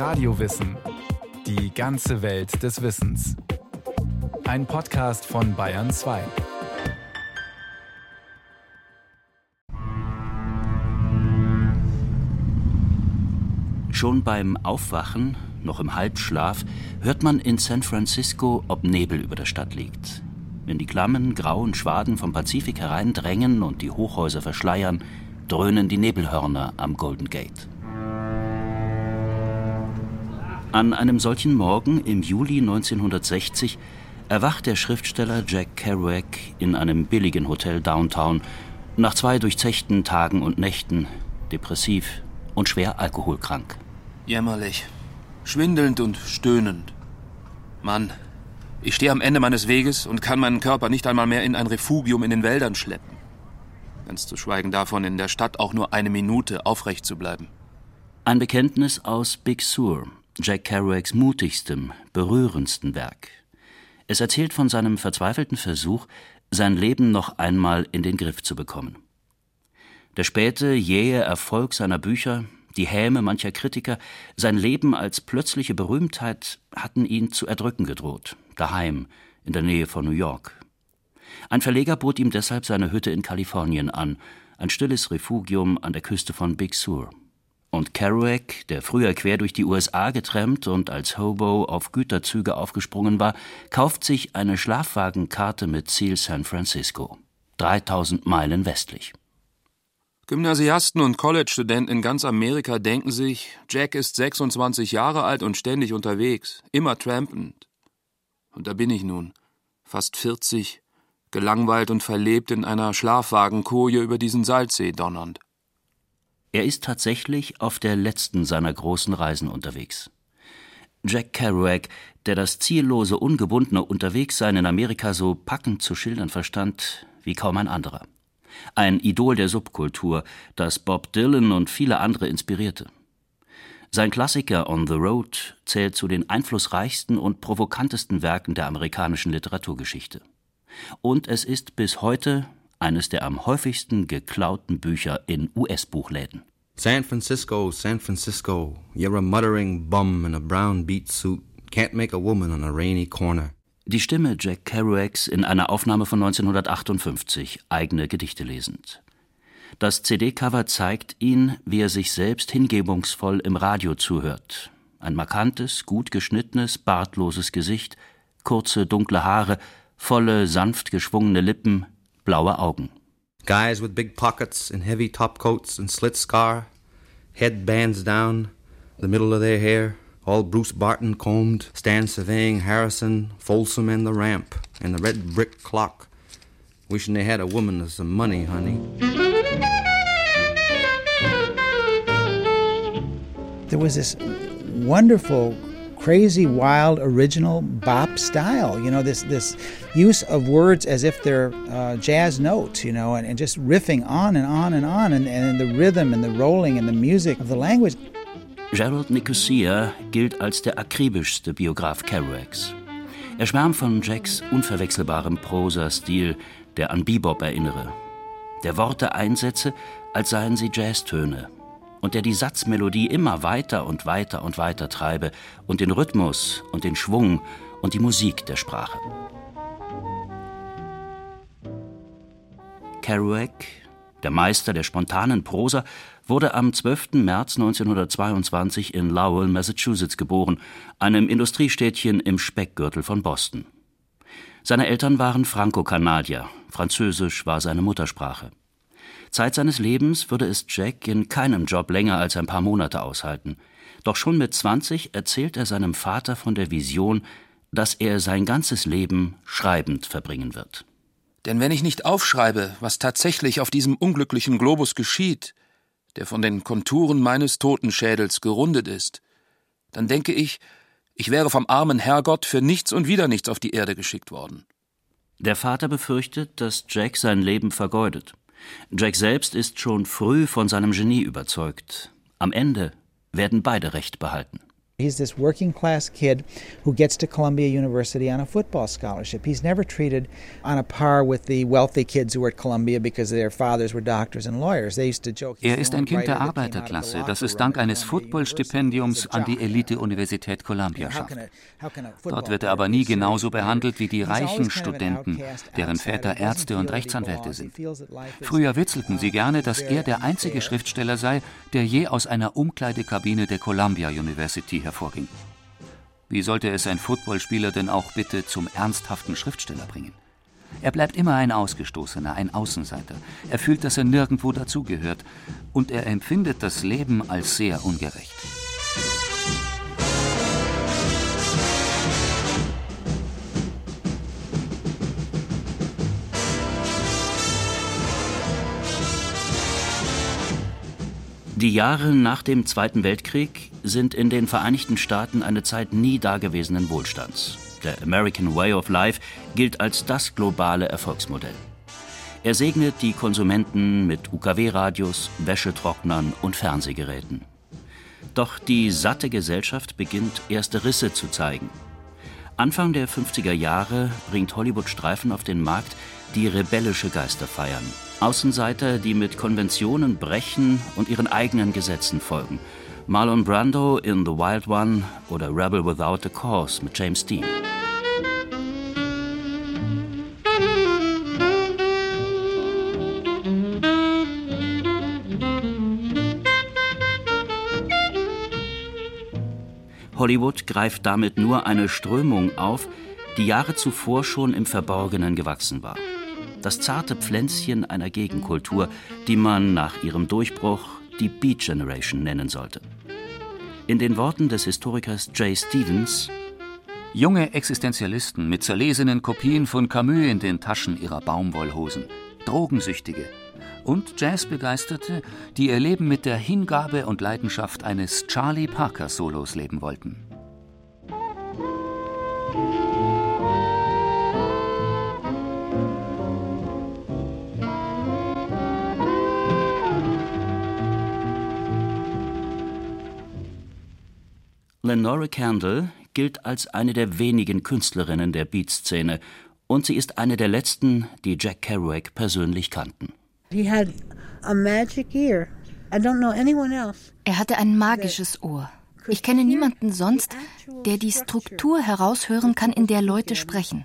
Radiowissen. Die ganze Welt des Wissens. Ein Podcast von Bayern 2. Schon beim Aufwachen, noch im Halbschlaf, hört man in San Francisco, ob Nebel über der Stadt liegt. Wenn die klammen, grauen Schwaden vom Pazifik hereindrängen und die Hochhäuser verschleiern, dröhnen die Nebelhörner am Golden Gate. An einem solchen Morgen im Juli 1960 erwacht der Schriftsteller Jack Kerouac in einem billigen Hotel downtown nach zwei durchzechten Tagen und Nächten, depressiv und schwer alkoholkrank. Jämmerlich, schwindelnd und stöhnend. Mann, ich stehe am Ende meines Weges und kann meinen Körper nicht einmal mehr in ein Refugium in den Wäldern schleppen. Ganz zu schweigen davon, in der Stadt auch nur eine Minute aufrecht zu bleiben. Ein Bekenntnis aus Big Sur, Jack Kerouacs mutigstem, berührendsten Werk. Es erzählt von seinem verzweifelten Versuch, sein Leben noch einmal in den Griff zu bekommen. Der späte, jähe Erfolg seiner Bücher, die Häme mancher Kritiker, sein Leben als plötzliche Berühmtheit hatten ihn zu erdrücken gedroht, daheim, in der Nähe von New York. Ein Verleger bot ihm deshalb seine Hütte in Kalifornien an, ein stilles Refugium an der Küste von Big Sur. Und Kerouac, der früher quer durch die USA getrennt und als Hobo auf Güterzüge aufgesprungen war, kauft sich eine Schlafwagenkarte mit Ziel San Francisco. 3000 Meilen westlich. Gymnasiasten und College-Studenten in ganz Amerika denken sich, Jack ist 26 Jahre alt und ständig unterwegs, immer trampend. Und da bin ich nun, fast 40, gelangweilt und verlebt in einer Schlafwagenkoje über diesen Salzsee donnernd. Er ist tatsächlich auf der letzten seiner großen Reisen unterwegs. Jack Kerouac, der das ziellose, ungebundene Unterwegssein in Amerika so packend zu schildern verstand wie kaum ein anderer. Ein Idol der Subkultur, das Bob Dylan und viele andere inspirierte. Sein Klassiker On the Road zählt zu den einflussreichsten und provokantesten Werken der amerikanischen Literaturgeschichte. Und es ist bis heute eines der am häufigsten geklauten Bücher in US-Buchläden. San Francisco, San Francisco, you're a muttering bum in a brown beat suit, can't make a woman on a rainy corner. Die Stimme Jack Kerouacs in einer Aufnahme von 1958, eigene Gedichte lesend. Das CD-Cover zeigt ihn, wie er sich selbst hingebungsvoll im Radio zuhört. Ein markantes, gut geschnittenes, bartloses Gesicht, kurze, dunkle Haare, volle, sanft geschwungene Lippen, blaue Augen. Guys with big pockets and heavy topcoats and slit scar, headbands down the middle of their hair, all Bruce Barton combed, stand surveying Harrison, Folsom, and the ramp, and the red brick clock, wishing they had a woman with some money, honey. There was this wonderful crazy, wild, original bop style. You know, this this use of words as if they're uh, jazz notes. You know, and, and just riffing on and on and on, and, and the rhythm and the rolling and the music of the language. Gerald Nicosia gilt als der akribischste Biograf Kerouacs. Er schwärmt von Jacks unverwechselbarem Prosastil, der an Bebop erinnere, der Worte einsetze, als seien sie Jazztöne, und der die Satzmelodie immer weiter und weiter und weiter treibe und den Rhythmus und den Schwung und die Musik der Sprache. Kerouac, der Meister der spontanen Prosa, wurde am 12. März 1922 in Lowell, Massachusetts geboren, einem Industriestädtchen im Speckgürtel von Boston. Seine Eltern waren Franco-Kanadier, Französisch war seine Muttersprache. Zeit seines Lebens würde es Jack in keinem Job länger als ein paar Monate aushalten. Doch schon mit 20 erzählt er seinem Vater von der Vision, dass er sein ganzes Leben schreibend verbringen wird. Denn wenn ich nicht aufschreibe, was tatsächlich auf diesem unglücklichen Globus geschieht, der von den Konturen meines Totenschädels gerundet ist, dann denke ich, ich wäre vom armen Herrgott für nichts und wieder nichts auf die Erde geschickt worden. Der Vater befürchtet, dass Jack sein Leben vergeudet. Jack selbst ist schon früh von seinem Genie überzeugt. Am Ende werden beide Recht behalten. He's this working class kid who gets to Columbia University on a football scholarship. He's never treated on a par with the wealthy kids who were at Columbia because their fathers were doctors and lawyers. They used to joke. Er ist ein Kind der Arbeiterklasse, das es dank eines Footballstipendiums an die Elite-Universität Columbia schafft. Dort wird er aber nie genauso behandelt wie die reichen Studenten, deren Väter Ärzte und Rechtsanwälte sind. Früher witzelten sie gerne, dass er der einzige Schriftsteller sei, der je aus einer Umkleidekabine der Columbia University hervorging. Wie sollte es ein Footballspieler denn auch bitte zum ernsthaften Schriftsteller bringen? Er bleibt immer ein Ausgestoßener, ein Außenseiter. Er fühlt, dass er nirgendwo dazugehört. Und er empfindet das Leben als sehr ungerecht. Die Jahre nach dem Zweiten Weltkrieg sind in den Vereinigten Staaten eine Zeit nie dagewesenen Wohlstands. Der American Way of Life gilt als das globale Erfolgsmodell. Er segnet die Konsumenten mit UKW-Radios, Wäschetrocknern und Fernsehgeräten. Doch die satte Gesellschaft beginnt erste Risse zu zeigen. Anfang der 50er Jahre bringt Hollywood Streifen auf den Markt, die rebellische Geister feiern Außenseiter, die mit Konventionen brechen und ihren eigenen Gesetzen folgen. Marlon Brando in The Wild One oder Rebel Without a Cause mit James Dean. Hollywood greift damit nur eine Strömung auf, die Jahre zuvor schon im Verborgenen gewachsen war das zarte Pflänzchen einer Gegenkultur, die man nach ihrem Durchbruch die Beat Generation nennen sollte. In den Worten des Historikers Jay Stevens Junge Existenzialisten mit zerlesenen Kopien von Camus in den Taschen ihrer Baumwollhosen, Drogensüchtige und Jazzbegeisterte, die ihr Leben mit der Hingabe und Leidenschaft eines Charlie Parker Solos leben wollten. Lenore Candle gilt als eine der wenigen Künstlerinnen der Beat-Szene und sie ist eine der letzten, die Jack Kerouac persönlich kannten. Er hatte ein magisches Ohr. Ich kenne niemanden sonst, der die Struktur heraushören kann, in der Leute sprechen.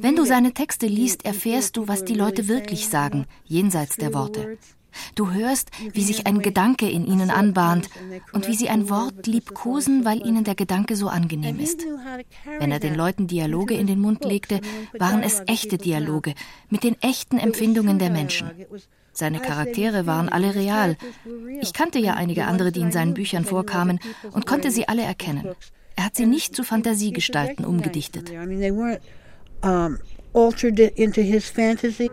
Wenn du seine Texte liest, erfährst du, was die Leute wirklich sagen, jenseits der Worte. Du hörst, wie sich ein Gedanke in ihnen anbahnt und wie sie ein Wort liebkosen, weil ihnen der Gedanke so angenehm ist. Wenn er den Leuten Dialoge in den Mund legte, waren es echte Dialoge mit den echten Empfindungen der Menschen. Seine Charaktere waren alle real. Ich kannte ja einige andere, die in seinen Büchern vorkamen und konnte sie alle erkennen. Er hat sie nicht zu Fantasiegestalten umgedichtet. altered into his fantasy.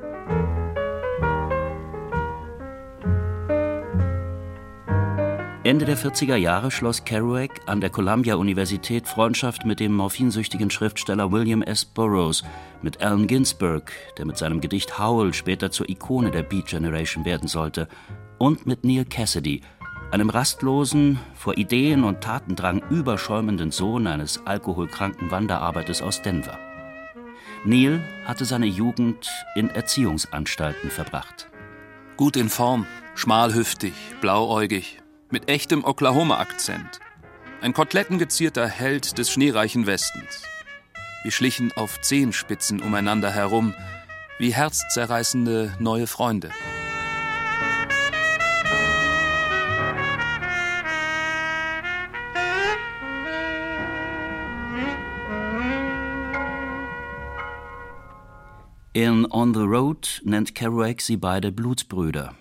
Ende der 40er Jahre schloss Kerouac an der Columbia-Universität Freundschaft mit dem morphinsüchtigen Schriftsteller William S. Burroughs, mit Allen Ginsberg, der mit seinem Gedicht Howl später zur Ikone der Beat Generation werden sollte, und mit Neil Cassidy, einem rastlosen, vor Ideen und Tatendrang überschäumenden Sohn eines alkoholkranken Wanderarbeiters aus Denver. Neil hatte seine Jugend in Erziehungsanstalten verbracht. Gut in Form, schmalhüftig, blauäugig, mit echtem Oklahoma-Akzent. Ein kotelettengezierter Held des schneereichen Westens. Wir schlichen auf Zehenspitzen umeinander herum, wie herzzerreißende neue Freunde. In On the Road nennt Kerouac sie beide Blutsbrüder.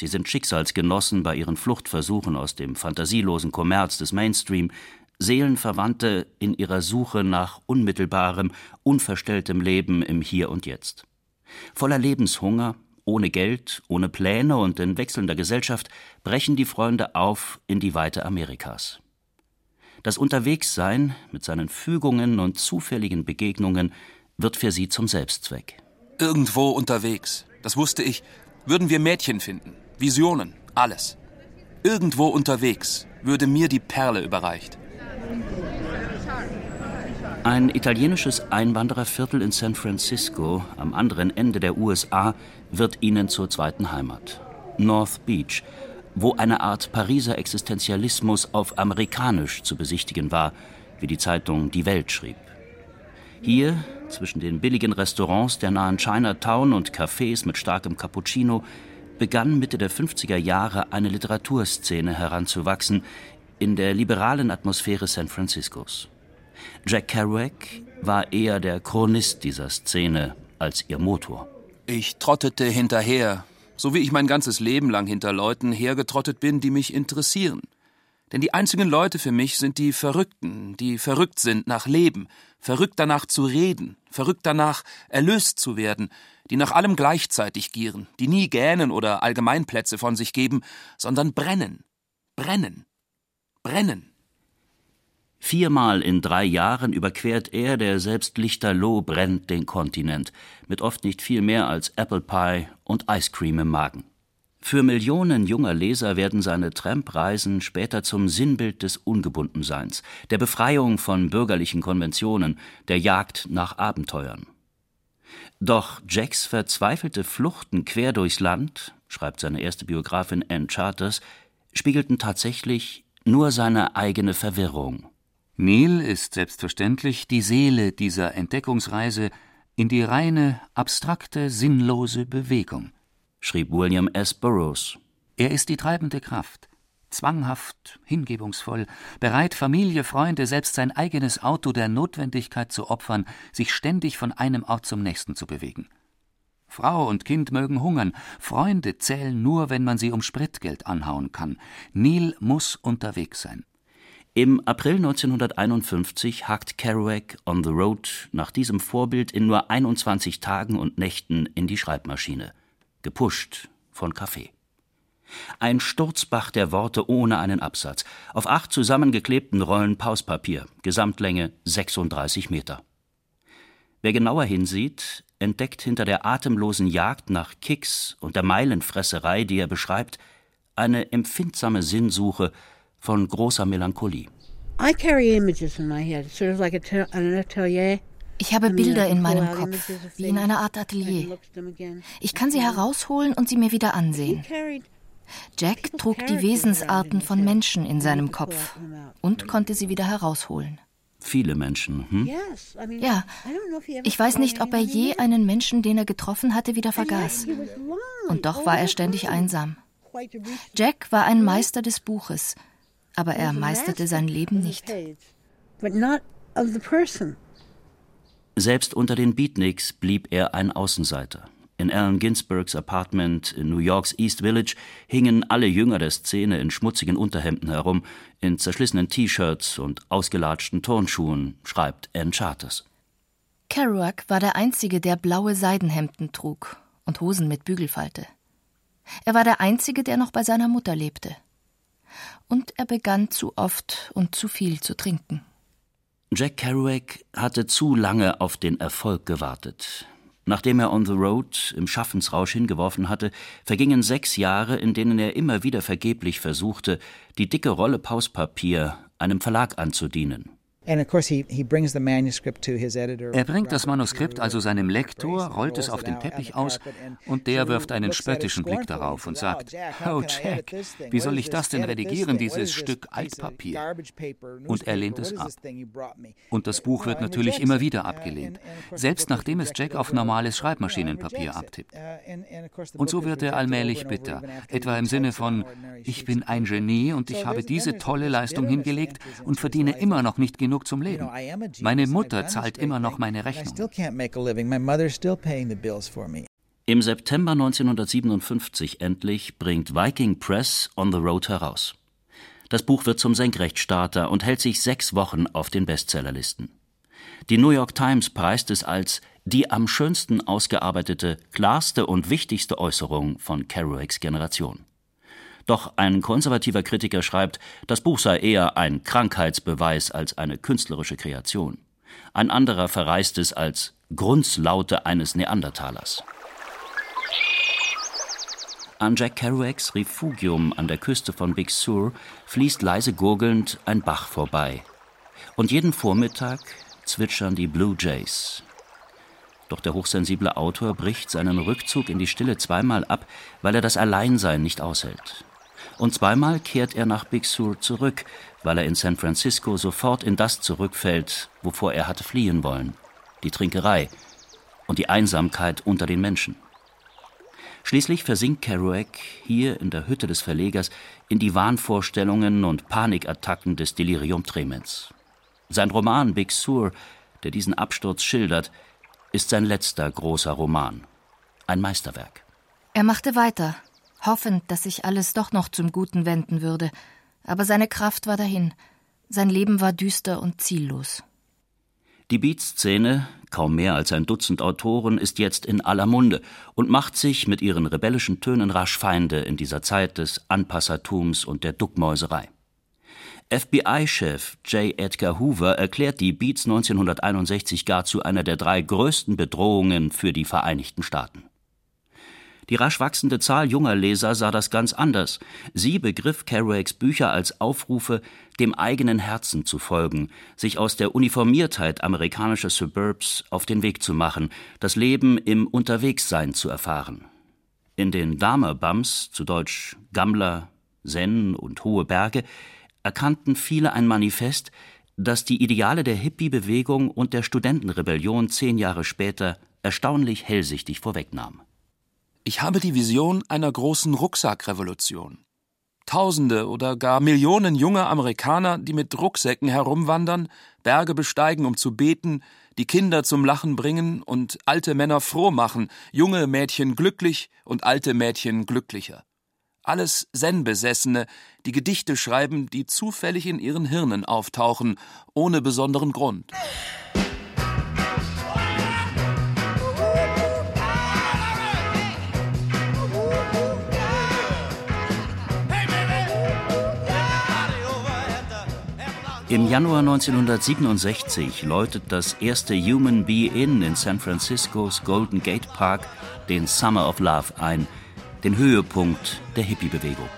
Sie sind Schicksalsgenossen bei ihren Fluchtversuchen aus dem fantasielosen Kommerz des Mainstream, Seelenverwandte in ihrer Suche nach unmittelbarem, unverstelltem Leben im Hier und Jetzt. Voller Lebenshunger, ohne Geld, ohne Pläne und in wechselnder Gesellschaft brechen die Freunde auf in die Weite Amerikas. Das Unterwegssein mit seinen Fügungen und zufälligen Begegnungen wird für sie zum Selbstzweck. Irgendwo unterwegs, das wusste ich, würden wir Mädchen finden, Visionen, alles. Irgendwo unterwegs würde mir die Perle überreicht. Ein italienisches Einwandererviertel in San Francisco am anderen Ende der USA wird ihnen zur zweiten Heimat. North Beach, wo eine Art Pariser Existenzialismus auf amerikanisch zu besichtigen war, wie die Zeitung Die Welt schrieb. Hier, zwischen den billigen Restaurants der nahen Chinatown und Cafés mit starkem Cappuccino, begann Mitte der 50er Jahre eine Literaturszene heranzuwachsen in der liberalen Atmosphäre San Franciscos. Jack Kerouac war eher der Chronist dieser Szene als ihr Motor. Ich trottete hinterher, so wie ich mein ganzes Leben lang hinter Leuten hergetrottet bin, die mich interessieren. Denn die einzigen Leute für mich sind die Verrückten, die verrückt sind nach Leben, verrückt danach zu reden, verrückt danach erlöst zu werden, die nach allem gleichzeitig gieren, die nie gähnen oder Allgemeinplätze von sich geben, sondern brennen, brennen, brennen. Viermal in drei Jahren überquert er, der selbst lichterloh brennt, den Kontinent, mit oft nicht viel mehr als Apple Pie und Ice Cream im Magen. Für Millionen junger Leser werden seine Trampreisen später zum Sinnbild des Ungebundenseins, der Befreiung von bürgerlichen Konventionen, der Jagd nach Abenteuern. Doch Jacks verzweifelte Fluchten quer durchs Land, schreibt seine erste Biografin Ann Charters, spiegelten tatsächlich nur seine eigene Verwirrung. Neil ist selbstverständlich die Seele dieser Entdeckungsreise in die reine, abstrakte, sinnlose Bewegung, schrieb William S. Burroughs. Er ist die treibende Kraft, zwanghaft, hingebungsvoll, bereit, Familie, Freunde, selbst sein eigenes Auto der Notwendigkeit zu opfern, sich ständig von einem Ort zum nächsten zu bewegen. Frau und Kind mögen hungern, Freunde zählen nur, wenn man sie um Spritgeld anhauen kann. Neil muss unterwegs sein. Im April 1951 hakt Kerouac on the Road nach diesem Vorbild in nur 21 Tagen und Nächten in die Schreibmaschine, gepusht von Kaffee. Ein Sturzbach der Worte ohne einen Absatz, auf acht zusammengeklebten Rollen Pauspapier, Gesamtlänge 36 Meter. Wer genauer hinsieht, entdeckt hinter der atemlosen Jagd nach Kicks und der Meilenfresserei, die er beschreibt, eine empfindsame Sinnsuche von großer Melancholie. Ich habe Bilder in meinem Kopf, wie in einer Art Atelier. Ich kann sie herausholen und sie mir wieder ansehen. Jack trug die Wesensarten von Menschen in seinem Kopf und konnte sie wieder herausholen. Viele Menschen, hm? Ja, ich weiß nicht, ob er je einen Menschen, den er getroffen hatte, wieder vergaß. Und doch war er ständig einsam. Jack war ein Meister des Buches, aber er meisterte sein Leben nicht. Selbst unter den Beatniks blieb er ein Außenseiter. In Allen Ginsbergs Apartment in New Yorks East Village hingen alle Jünger der Szene in schmutzigen Unterhemden herum, in zerschlissenen T-Shirts und ausgelatschten Turnschuhen, schreibt Ann Charters. Kerouac war der Einzige, der blaue Seidenhemden trug und Hosen mit Bügelfalte. Er war der Einzige, der noch bei seiner Mutter lebte und er begann zu oft und zu viel zu trinken. Jack Kerouac hatte zu lange auf den Erfolg gewartet. Nachdem er On the Road im Schaffensrausch hingeworfen hatte, vergingen sechs Jahre, in denen er immer wieder vergeblich versuchte, die dicke Rolle Pauspapier einem Verlag anzudienen. Er bringt das Manuskript also seinem Lektor, rollt es auf den Teppich aus und der wirft einen spöttischen Blick darauf und sagt, Oh Jack, wie soll ich das denn redigieren, dieses Stück Altpapier? Und er lehnt es ab. Und das Buch wird natürlich immer wieder abgelehnt, selbst nachdem es Jack auf normales Schreibmaschinenpapier abtippt. Und so wird er allmählich bitter, etwa im Sinne von, ich bin ein Genie und ich habe diese tolle Leistung hingelegt und verdiene immer noch nicht genug genug zum Leben. Meine Mutter zahlt immer noch meine Rechnung. Im September 1957 endlich bringt Viking Press On the Road heraus. Das Buch wird zum Senkrechtstarter und hält sich sechs Wochen auf den Bestsellerlisten. Die New York Times preist es als die am schönsten ausgearbeitete, klarste und wichtigste Äußerung von Kerouacs Generation. Doch ein konservativer Kritiker schreibt, das Buch sei eher ein Krankheitsbeweis als eine künstlerische Kreation. Ein anderer verreist es als Grunzlaute eines Neandertalers. An Jack Kerouacs Refugium an der Küste von Big Sur fließt leise gurgelnd ein Bach vorbei. Und jeden Vormittag, zwitschern die Blue Jays. Doch der hochsensible Autor bricht seinen Rückzug in die Stille zweimal ab, weil er das Alleinsein nicht aushält. Und zweimal kehrt er nach Big Sur zurück, weil er in San Francisco sofort in das zurückfällt, wovor er hatte fliehen wollen: die Trinkerei und die Einsamkeit unter den Menschen. Schließlich versinkt Kerouac hier in der Hütte des Verlegers in die Wahnvorstellungen und Panikattacken des Delirium Tremens. Sein Roman Big Sur, der diesen Absturz schildert, ist sein letzter großer Roman. Ein Meisterwerk. Er machte weiter, hoffend, dass sich alles doch noch zum Guten wenden würde. Aber seine Kraft war dahin. Sein Leben war düster und ziellos. Die Beat-Szene, kaum mehr als ein Dutzend Autoren, ist jetzt in aller Munde und macht sich mit ihren rebellischen Tönen rasch Feinde in dieser Zeit des Anpassertums und der Duckmäuserei. FBI-Chef J. Edgar Hoover erklärt die Beats 1961 gar zu einer der drei größten Bedrohungen für die Vereinigten Staaten. Die rasch wachsende Zahl junger Leser sah das ganz anders. Sie begriff Kerouacs Bücher als Aufrufe, dem eigenen Herzen zu folgen, sich aus der Uniformiertheit amerikanischer Suburbs auf den Weg zu machen, das Leben im Unterwegssein zu erfahren. In den Dahmer-Bums, zu Deutsch Gammler, Zen und Hohe Berge, erkannten viele ein Manifest, das die Ideale der Hippie-Bewegung und der Studentenrebellion zehn Jahre später erstaunlich hellsichtig vorwegnahm. Ich habe die Vision einer großen Rucksackrevolution. Tausende oder gar Millionen junger Amerikaner, die mit Rucksäcken herumwandern, Berge besteigen, um zu beten, die Kinder zum Lachen bringen und alte Männer froh machen, junge Mädchen glücklich und alte Mädchen glücklicher. Alles Zen-Besessene, die Gedichte schreiben, die zufällig in ihren Hirnen auftauchen, ohne besonderen Grund. Im Januar 1967 läutet das erste Human Be In in San Franciscos Golden Gate Park den Summer of Love ein, den Höhepunkt der Hippie-Bewegung.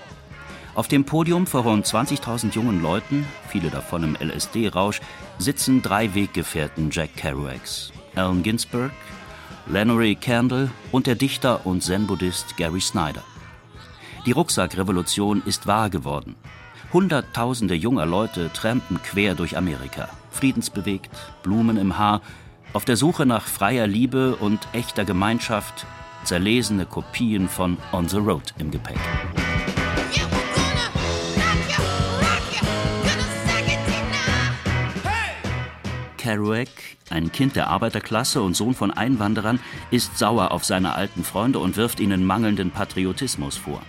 Auf dem Podium vor rund 20.000 jungen Leuten, viele davon im LSD-Rausch, sitzen drei Weggefährten Jack Kerouacs: Allen Ginsberg, Lenore Candle und der Dichter und Zen-Buddhist Gary Snyder. Die Rucksackrevolution ist wahr geworden. Hunderttausende junger Leute trampen quer durch Amerika, friedensbewegt, Blumen im Haar, auf der Suche nach freier Liebe und echter Gemeinschaft, zerlesene Kopien von On the Road im Gepäck. Kerouac, ein Kind der Arbeiterklasse und Sohn von Einwanderern, ist sauer auf seine alten Freunde und wirft ihnen mangelnden Patriotismus vor.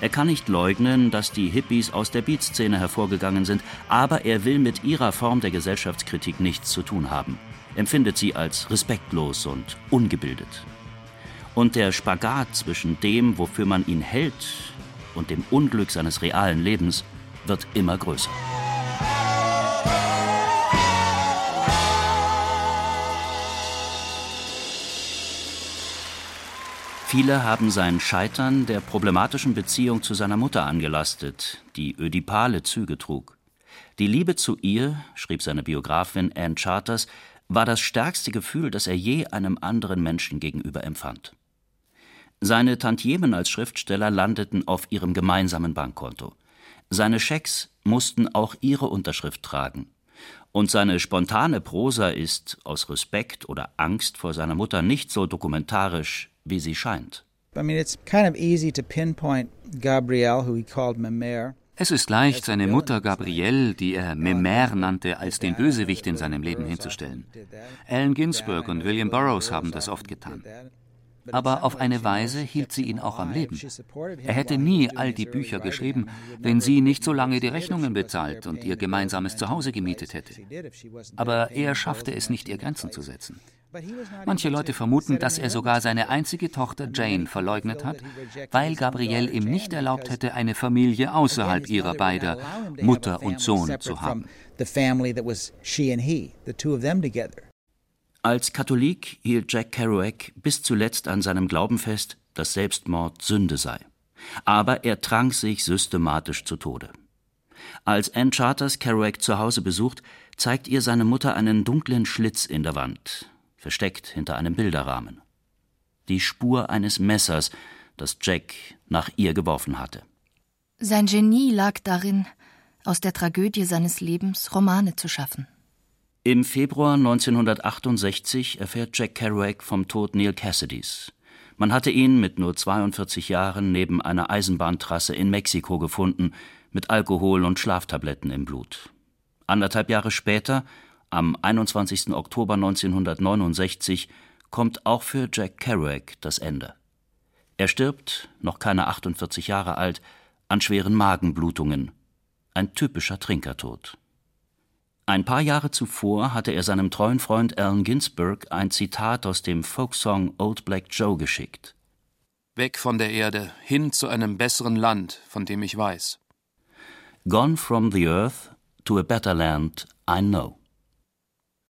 Er kann nicht leugnen, dass die Hippies aus der Beatszene hervorgegangen sind, aber er will mit ihrer Form der Gesellschaftskritik nichts zu tun haben, empfindet sie als respektlos und ungebildet. Und der Spagat zwischen dem, wofür man ihn hält, und dem Unglück seines realen Lebens wird immer größer. Viele haben sein Scheitern der problematischen Beziehung zu seiner Mutter angelastet, die ödipale Züge trug. Die Liebe zu ihr, schrieb seine Biografin Anne Charters, war das stärkste Gefühl, das er je einem anderen Menschen gegenüber empfand. Seine Tantiemen als Schriftsteller landeten auf ihrem gemeinsamen Bankkonto. Seine Schecks mussten auch ihre Unterschrift tragen. Und seine spontane Prosa ist aus Respekt oder Angst vor seiner Mutter nicht so dokumentarisch wie sie scheint. Es ist leicht, seine Mutter Gabrielle, die er Memère nannte, als den Bösewicht in seinem Leben hinzustellen. Allen Ginsberg und William Burroughs haben das oft getan. Aber auf eine Weise hielt sie ihn auch am Leben. Er hätte nie all die Bücher geschrieben, wenn sie nicht so lange die Rechnungen bezahlt und ihr gemeinsames Zuhause gemietet hätte. Aber er schaffte es nicht, ihr Grenzen zu setzen. Manche Leute vermuten, dass er sogar seine einzige Tochter Jane verleugnet hat, weil Gabrielle ihm nicht erlaubt hätte, eine Familie außerhalb ihrer beider, Mutter und Sohn, zu haben. Als Katholik hielt Jack Kerouac bis zuletzt an seinem Glauben fest, dass Selbstmord Sünde sei. Aber er trank sich systematisch zu Tode. Als Ann Charters Kerouac zu Hause besucht, zeigt ihr seine Mutter einen dunklen Schlitz in der Wand, versteckt hinter einem Bilderrahmen. Die Spur eines Messers, das Jack nach ihr geworfen hatte. Sein Genie lag darin, aus der Tragödie seines Lebens Romane zu schaffen. Im Februar 1968 erfährt Jack Kerouac vom Tod Neil Cassidys. Man hatte ihn mit nur 42 Jahren neben einer Eisenbahntrasse in Mexiko gefunden, mit Alkohol und Schlaftabletten im Blut. Anderthalb Jahre später, am 21. Oktober 1969, kommt auch für Jack Kerouac das Ende. Er stirbt, noch keine 48 Jahre alt, an schweren Magenblutungen. Ein typischer Trinkertod. Ein paar Jahre zuvor hatte er seinem treuen Freund Allen Ginsberg ein Zitat aus dem Folksong Old Black Joe geschickt. Weg von der Erde, hin zu einem besseren Land, von dem ich weiß. Gone from the earth to a better land I know.